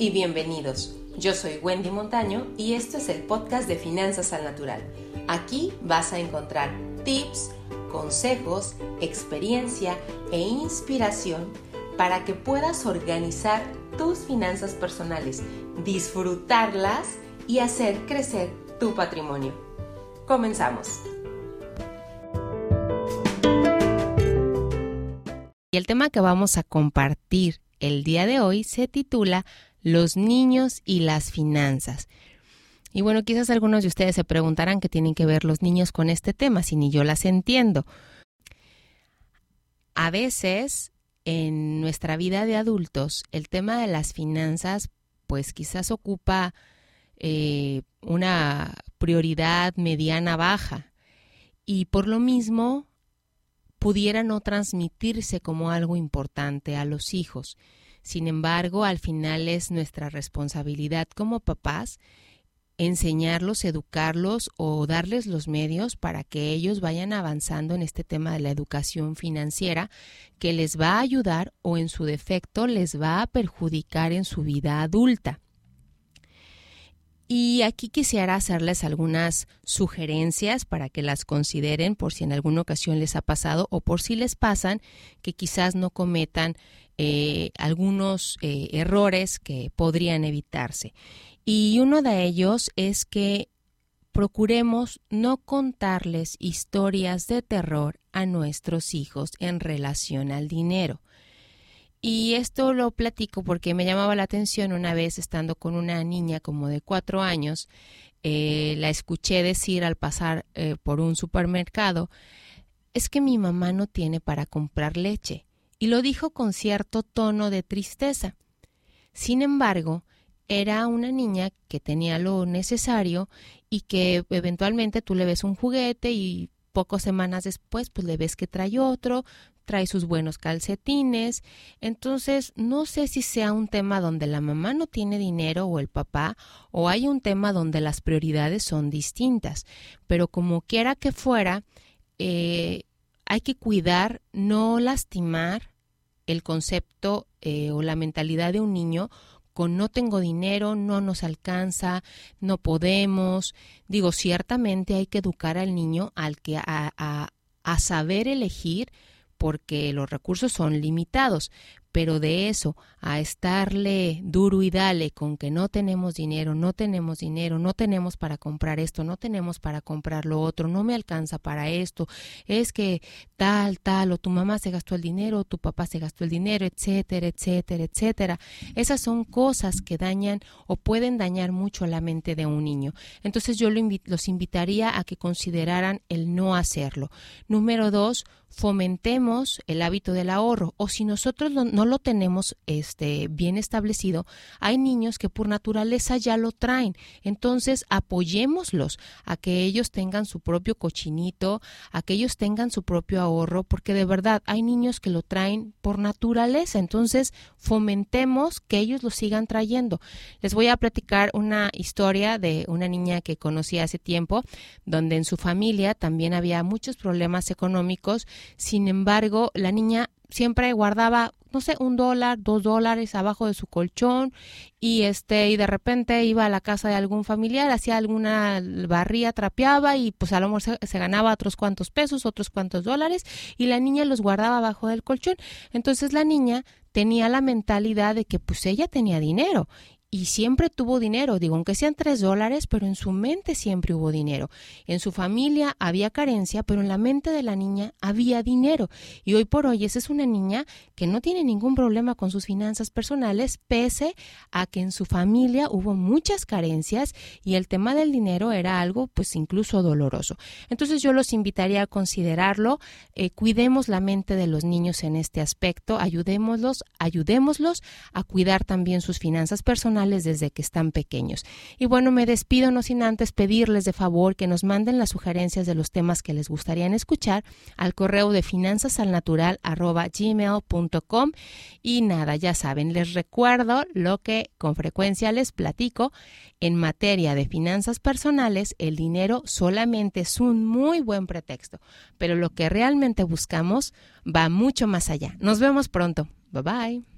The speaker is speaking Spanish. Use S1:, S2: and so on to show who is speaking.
S1: y bienvenidos. Yo soy Wendy Montaño y esto es el podcast de Finanzas al Natural. Aquí vas a encontrar tips, consejos, experiencia e inspiración para que puedas organizar tus finanzas personales, disfrutarlas y hacer crecer tu patrimonio. Comenzamos. Y el tema que vamos a compartir el día de hoy se titula los niños y las finanzas. Y bueno, quizás algunos de ustedes se preguntarán qué tienen que ver los niños con este tema, si ni yo las entiendo. A veces en nuestra vida de adultos el tema de las finanzas pues quizás ocupa eh, una prioridad mediana baja y por lo mismo pudiera no transmitirse como algo importante a los hijos. Sin embargo, al final es nuestra responsabilidad como papás enseñarlos, educarlos o darles los medios para que ellos vayan avanzando en este tema de la educación financiera que les va a ayudar o en su defecto les va a perjudicar en su vida adulta. Y aquí quisiera hacerles algunas sugerencias para que las consideren por si en alguna ocasión les ha pasado o por si les pasan que quizás no cometan eh, algunos eh, errores que podrían evitarse. Y uno de ellos es que procuremos no contarles historias de terror a nuestros hijos en relación al dinero. Y esto lo platico porque me llamaba la atención una vez estando con una niña como de cuatro años, eh, la escuché decir al pasar por un supermercado, es que mi mamá no tiene para comprar leche y lo dijo con cierto tono de tristeza. Sin embargo, era una niña que tenía lo necesario y que eventualmente tú le ves un juguete y pocas semanas después pues le ves que trae otro, trae sus buenos calcetines. Entonces, no sé si sea un tema donde la mamá no tiene dinero o el papá, o hay un tema donde las prioridades son distintas. Pero como quiera que fuera, eh, hay que cuidar, no lastimar el concepto eh, o la mentalidad de un niño con no tengo dinero, no nos alcanza, no podemos. Digo, ciertamente hay que educar al niño al que a, a saber elegir porque los recursos son limitados, pero de eso a estarle duro y dale con que no tenemos dinero, no tenemos dinero, no tenemos para comprar esto, no tenemos para comprar lo otro, no me alcanza para esto, es que tal, tal, o tu mamá se gastó el dinero, o tu papá se gastó el dinero, etcétera, etcétera, etcétera. Esas son cosas que dañan o pueden dañar mucho la mente de un niño. Entonces yo los invitaría a que consideraran el no hacerlo. Número dos, fomentemos el hábito del ahorro o si nosotros no lo tenemos este bien establecido, hay niños que por naturaleza ya lo traen. Entonces, apoyémoslos a que ellos tengan su propio cochinito, a que ellos tengan su propio ahorro, porque de verdad hay niños que lo traen por naturaleza. Entonces, fomentemos que ellos lo sigan trayendo. Les voy a platicar una historia de una niña que conocí hace tiempo, donde en su familia también había muchos problemas económicos sin embargo, la niña siempre guardaba no sé, un dólar, dos dólares abajo de su colchón y este y de repente iba a la casa de algún familiar, hacía alguna barría, trapeaba y pues a lo mejor se, se, ganaba otros cuantos pesos, otros cuantos dólares y la niña los guardaba abajo del colchón. Entonces la niña tenía la mentalidad de que pues ella tenía dinero y siempre tuvo dinero, digo, aunque sean tres dólares, pero en su mente siempre hubo dinero. En su familia había carencia, pero en la mente de la niña había dinero. Y hoy por hoy esa es una niña que no tiene ningún problema con sus finanzas personales, pese a que en su familia hubo muchas carencias y el tema del dinero era algo pues incluso doloroso. Entonces yo los invitaría a considerarlo, eh, cuidemos la mente de los niños en este aspecto, ayudémoslos, ayudémoslos a cuidar también sus finanzas personales desde que están pequeños. Y bueno, me despido no sin antes pedirles de favor que nos manden las sugerencias de los temas que les gustarían escuchar al correo de finanzasalnatural@gmail.com y nada, ya saben, les recuerdo lo que con frecuencia les platico en materia de finanzas personales, el dinero solamente es un muy buen pretexto, pero lo que realmente buscamos va mucho más allá. Nos vemos pronto. Bye bye.